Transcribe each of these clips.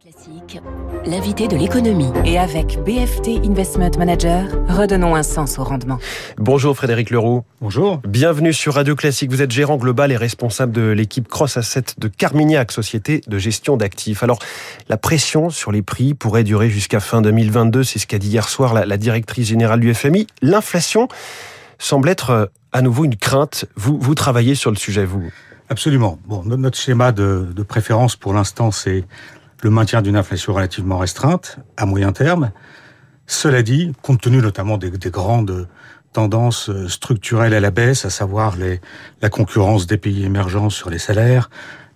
Classique, l'invité de l'économie. Et avec BFT Investment Manager, redonnons un sens au rendement. Bonjour Frédéric Leroux. Bonjour. Bienvenue sur Radio Classique. Vous êtes gérant global et responsable de l'équipe Cross Asset de Carmignac, société de gestion d'actifs. Alors, la pression sur les prix pourrait durer jusqu'à fin 2022, c'est ce qu'a dit hier soir la, la directrice générale du FMI. L'inflation semble être euh, à nouveau une crainte. Vous, vous travaillez sur le sujet, vous? Absolument. Bon, notre schéma de, de préférence pour l'instant, c'est le maintien d'une inflation relativement restreinte à moyen terme. Cela dit, compte tenu notamment des, des grandes tendances structurelles à la baisse, à savoir les, la concurrence des pays émergents sur les salaires,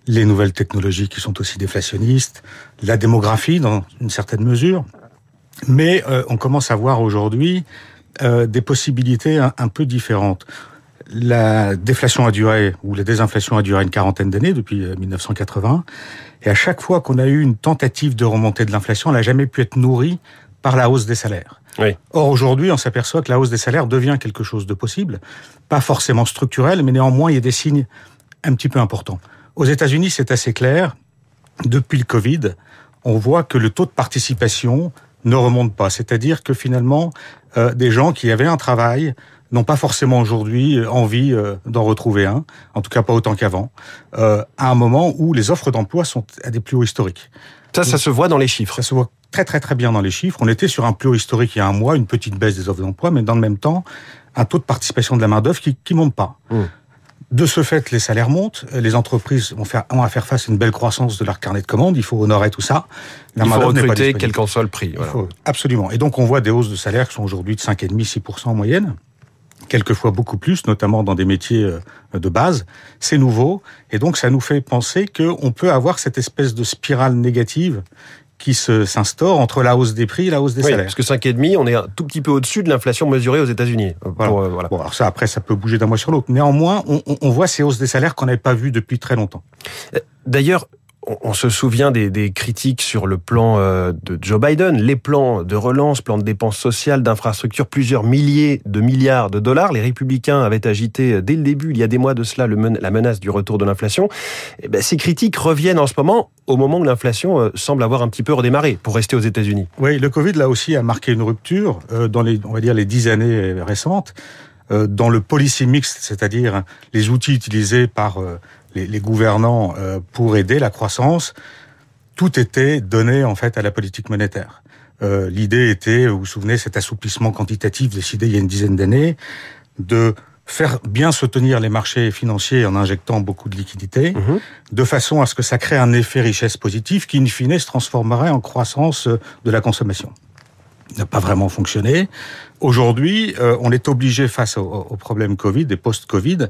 les nouvelles technologies qui sont aussi déflationnistes, la démographie dans une certaine mesure, mais euh, on commence à voir aujourd'hui euh, des possibilités un peu différentes la déflation a duré, ou la désinflation a duré une quarantaine d'années, depuis 1980. Et à chaque fois qu'on a eu une tentative de remontée de l'inflation, elle n'a jamais pu être nourrie par la hausse des salaires. Oui. Or, aujourd'hui, on s'aperçoit que la hausse des salaires devient quelque chose de possible. Pas forcément structurel, mais néanmoins, il y a des signes un petit peu importants. Aux États-Unis, c'est assez clair. Depuis le Covid, on voit que le taux de participation ne remonte pas. C'est-à-dire que finalement, euh, des gens qui avaient un travail n'ont pas forcément aujourd'hui envie euh, d'en retrouver un, en tout cas pas autant qu'avant, euh, à un moment où les offres d'emploi sont à des plus hauts historiques. Ça, ça se voit dans les chiffres. Ça se voit très très très bien dans les chiffres. On était sur un plus haut historique il y a un mois, une petite baisse des offres d'emploi, mais dans le même temps, un taux de participation de la main-d'œuvre qui, qui monte pas. Mmh. De ce fait, les salaires montent, les entreprises vont, faire, vont à faire face à une belle croissance de leur carnet de commandes, il faut honorer tout ça. La Il faut recruter quel qu'en soit le prix. Voilà. Faut, absolument. Et donc on voit des hausses de salaires qui sont aujourd'hui de 5,5-6% en moyenne quelquefois beaucoup plus, notamment dans des métiers euh, de base. C'est nouveau, et donc ça nous fait penser qu'on peut avoir cette espèce de spirale négative qui s'instaure entre la hausse des prix et la hausse des oui, salaires. Parce que 5,5, on est un tout petit peu au-dessus de l'inflation mesurée aux États-Unis. Voilà. Euh, voilà. Bon, alors ça, après, ça peut bouger d'un mois sur l'autre. Néanmoins, on, on voit ces hausses des salaires qu'on n'avait pas vues depuis très longtemps. D'ailleurs, on se souvient des, critiques sur le plan euh, de Joe Biden, les plans de relance, plans de dépenses sociales, d'infrastructures, plusieurs milliers de milliards de dollars. Les républicains avaient agité dès le début, il y a des mois de cela, la menace du retour de l'inflation. Ben, ces critiques reviennent en ce moment, au moment où l'inflation euh, semble avoir un petit peu redémarré, pour rester aux États-Unis. Oui, le Covid, là aussi, a marqué une rupture euh, dans les, on va dire, les dix années récentes dans le policy mix, c'est-à-dire les outils utilisés par les, les gouvernants euh, pour aider la croissance, tout était donné en fait à la politique monétaire. Euh, L'idée était, vous vous souvenez, cet assouplissement quantitatif décidé il y a une dizaine d'années, de faire bien soutenir les marchés financiers en injectant beaucoup de liquidités, mmh. de façon à ce que ça crée un effet richesse positif qui, in fine, se transformerait en croissance de la consommation n'a pas vraiment fonctionné. Aujourd'hui, euh, on est obligé, face au, au problème Covid et post-Covid,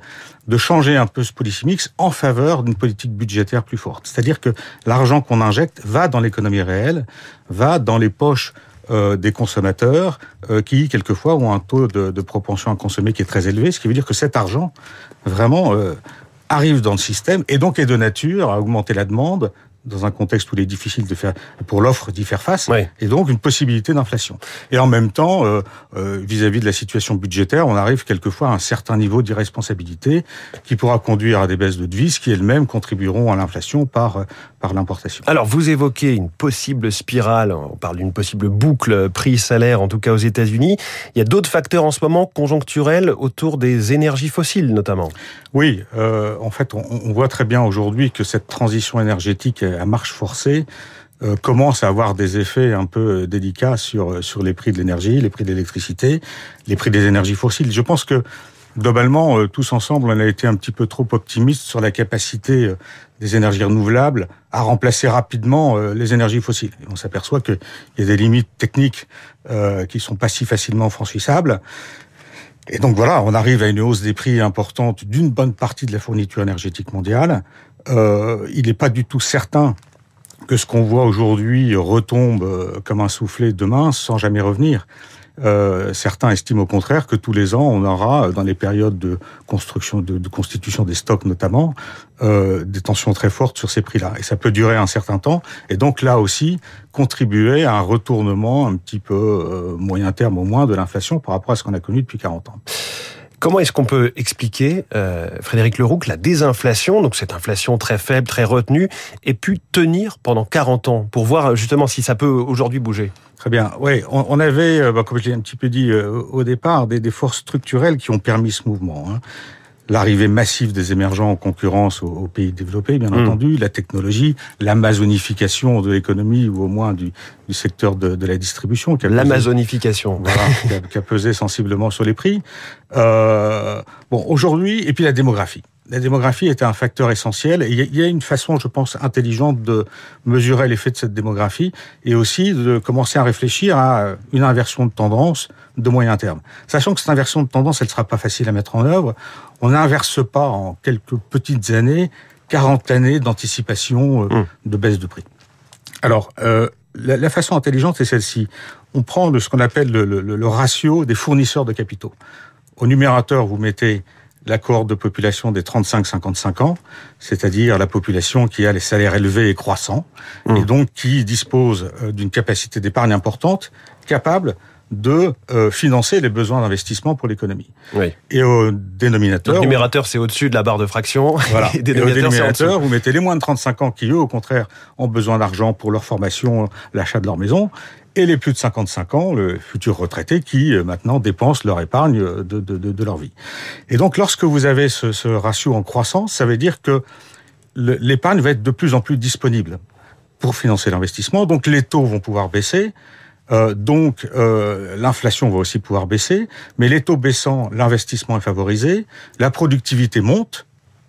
de changer un peu ce policy mix en faveur d'une politique budgétaire plus forte. C'est-à-dire que l'argent qu'on injecte va dans l'économie réelle, va dans les poches euh, des consommateurs euh, qui, quelquefois, ont un taux de, de, propension à consommer qui est très élevé, ce qui veut dire que cet argent, vraiment, arrive dans le système et donc est de nature à augmenter la demande, dans un contexte où il est difficile de faire pour l'offre d'y faire face, oui. et donc une possibilité d'inflation. Et en même temps, vis-à-vis euh, vis -vis de la situation budgétaire, on arrive quelquefois à un certain niveau d'irresponsabilité qui pourra conduire à des baisses de devises qui elles-mêmes contribueront à l'inflation par par l'importation. Alors vous évoquez une possible spirale, on parle d'une possible boucle prix-salaire, en tout cas aux États-Unis. Il y a d'autres facteurs en ce moment conjoncturels autour des énergies fossiles, notamment. Oui, euh, en fait, on, on voit très bien aujourd'hui que cette transition énergétique à marche forcée euh, commence à avoir des effets un peu délicats sur sur les prix de l'énergie, les prix de l'électricité, les prix des énergies fossiles. Je pense que globalement, euh, tous ensemble, on a été un petit peu trop optimistes sur la capacité euh, des énergies renouvelables à remplacer rapidement euh, les énergies fossiles. On s'aperçoit qu'il y a des limites techniques euh, qui sont pas si facilement franchissables. Et donc voilà, on arrive à une hausse des prix importante d'une bonne partie de la fourniture énergétique mondiale. Euh, il n'est pas du tout certain que ce qu'on voit aujourd'hui retombe comme un soufflet demain sans jamais revenir. Euh, certains estiment au contraire que tous les ans, on aura, dans les périodes de construction, de, de constitution des stocks notamment, euh, des tensions très fortes sur ces prix-là. Et ça peut durer un certain temps. Et donc là aussi, contribuer à un retournement un petit peu euh, moyen terme au moins de l'inflation par rapport à ce qu'on a connu depuis 40 ans. Comment est-ce qu'on peut expliquer, euh, Frédéric Leroux, que la désinflation, donc cette inflation très faible, très retenue, ait pu tenir pendant 40 ans pour voir justement si ça peut aujourd'hui bouger? Très bien. Oui, on, avait, euh, bah, comme je l'ai un petit peu dit euh, au départ, des, des, forces structurelles qui ont permis ce mouvement. L'arrivée massive des émergents en concurrence aux, pays développés, bien mmh. entendu, la technologie, l'amazonification de l'économie ou au moins du, du secteur de, de, la distribution. L'amazonification. Voilà, qui, a, qui, a, pesé sensiblement sur les prix. Euh, bon, aujourd'hui, et puis la démographie. La démographie était un facteur essentiel. Et il y a une façon, je pense, intelligente de mesurer l'effet de cette démographie et aussi de commencer à réfléchir à une inversion de tendance de moyen terme. Sachant que cette inversion de tendance, elle ne sera pas facile à mettre en œuvre, on n'inverse pas en quelques petites années 40 années d'anticipation euh, mmh. de baisse de prix. Alors, euh, la, la, façon intelligente, c'est celle-ci. On prend de ce qu'on appelle le, le, le, ratio des fournisseurs de capitaux. Au numérateur, vous mettez la cohorte de population des 35-55 ans, c'est-à-dire la population qui a les salaires élevés et croissants, mmh. et donc qui dispose euh, d'une capacité d'épargne importante, capable de euh, financer les besoins d'investissement pour l'économie. Oui. Et au dénominateur... Le numérateur, c'est au-dessus de la barre de fraction. Voilà. Et, et au dénominateur, vous mettez les moins de 35 ans qui, eux, au contraire, ont besoin d'argent pour leur formation, l'achat de leur maison, et les plus de 55 ans, le futur retraité, qui euh, maintenant dépensent leur épargne de, de, de, de, leur vie. Et donc, lorsque vous avez ce, ce ratio en croissance, ça veut dire que l'épargne va être de plus en plus disponible pour financer l'investissement. Donc, les taux vont pouvoir baisser. Euh, donc euh, l'inflation va aussi pouvoir baisser, mais les taux baissant, l'investissement est favorisé, la productivité monte,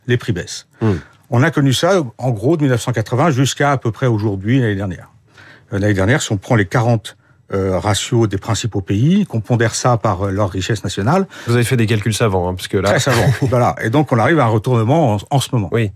les prix baissent. Mmh. On a connu ça en gros de 1980 jusqu'à à peu près aujourd'hui l'année dernière. Euh, l'année dernière, si on prend les 40 euh, ratios des principaux pays, qu'on pondère ça par euh, leur richesse nationale. Vous avez fait des calculs savants, hein, parce que là. Très savants. voilà. Et donc on arrive à un retournement en, en ce moment. Oui.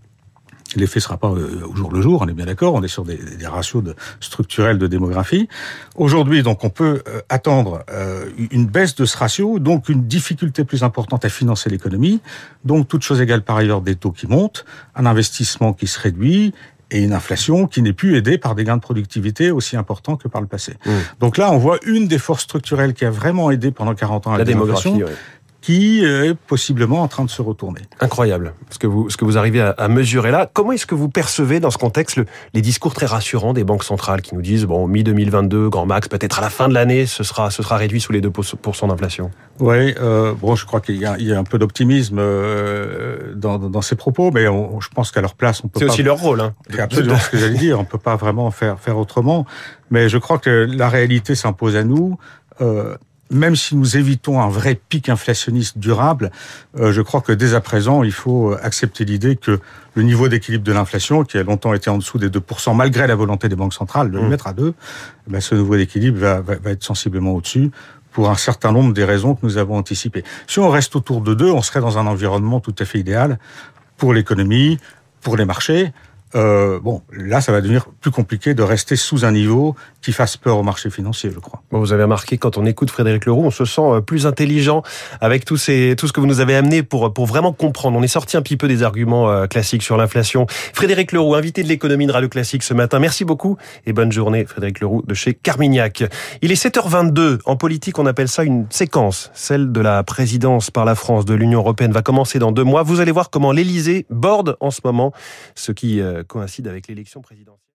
L'effet sera pas euh, au jour le jour, on est bien d'accord. On est sur des, des ratios de, structurels de démographie. Aujourd'hui, donc, on peut euh, attendre euh, une baisse de ce ratio, donc une difficulté plus importante à financer l'économie. Donc, toute chose égale par ailleurs, des taux qui montent, un investissement qui se réduit et une inflation qui n'est plus aidée par des gains de productivité aussi importants que par le passé. Mmh. Donc là, on voit une des forces structurelles qui a vraiment aidé pendant 40 ans la, la démographie. Ouais qui est possiblement en train de se retourner. Incroyable, ce que vous, ce que vous arrivez à, à mesurer là. Comment est-ce que vous percevez dans ce contexte le, les discours très rassurants des banques centrales qui nous disent, bon, mi-2022, grand max, peut-être à la fin de l'année, ce sera, ce sera réduit sous les 2% d'inflation Oui, euh, bon, je crois qu'il y, y, a un peu d'optimisme euh, dans, dans, ces propos, mais on, je pense qu'à leur place, on peut C'est aussi leur rôle. Hein. C'est absolument ce que j'allais dire, on peut pas vraiment faire, faire autrement, mais je crois que la réalité s'impose à nous. Euh, même si nous évitons un vrai pic inflationniste durable, euh, je crois que dès à présent, il faut accepter l'idée que le niveau d'équilibre de l'inflation, qui a longtemps été en dessous des 2%, malgré la volonté des banques centrales de le mmh. mettre à 2, eh ben ce niveau d'équilibre va, va, va, être sensiblement au-dessus pour un certain nombre des raisons que nous avons anticipées. Si on reste autour de 2, on serait dans un environnement tout à fait idéal pour l'économie, pour les marchés, euh, bon, là, ça va devenir plus compliqué de rester sous un niveau qui fasse peur au marché financier, je crois. Bon, vous avez remarqué, quand on écoute Frédéric Leroux, on se sent euh, plus intelligent avec tous ces, tout ce que vous nous avez amené pour, pour vraiment comprendre. On est sorti un petit peu des arguments euh, classiques sur l'inflation. Frédéric Leroux, invité de l'économie de Radio Classique ce matin. Merci beaucoup et bonne journée, Frédéric Leroux de chez Carmignac. Il est 7h22. En politique, on appelle ça une séquence. Celle de la présidence par la France de l'Union Européenne va commencer dans deux mois. Vous allez voir comment l'Elysée borde en ce moment, ce qui coïncide avec l'élection présidentielle.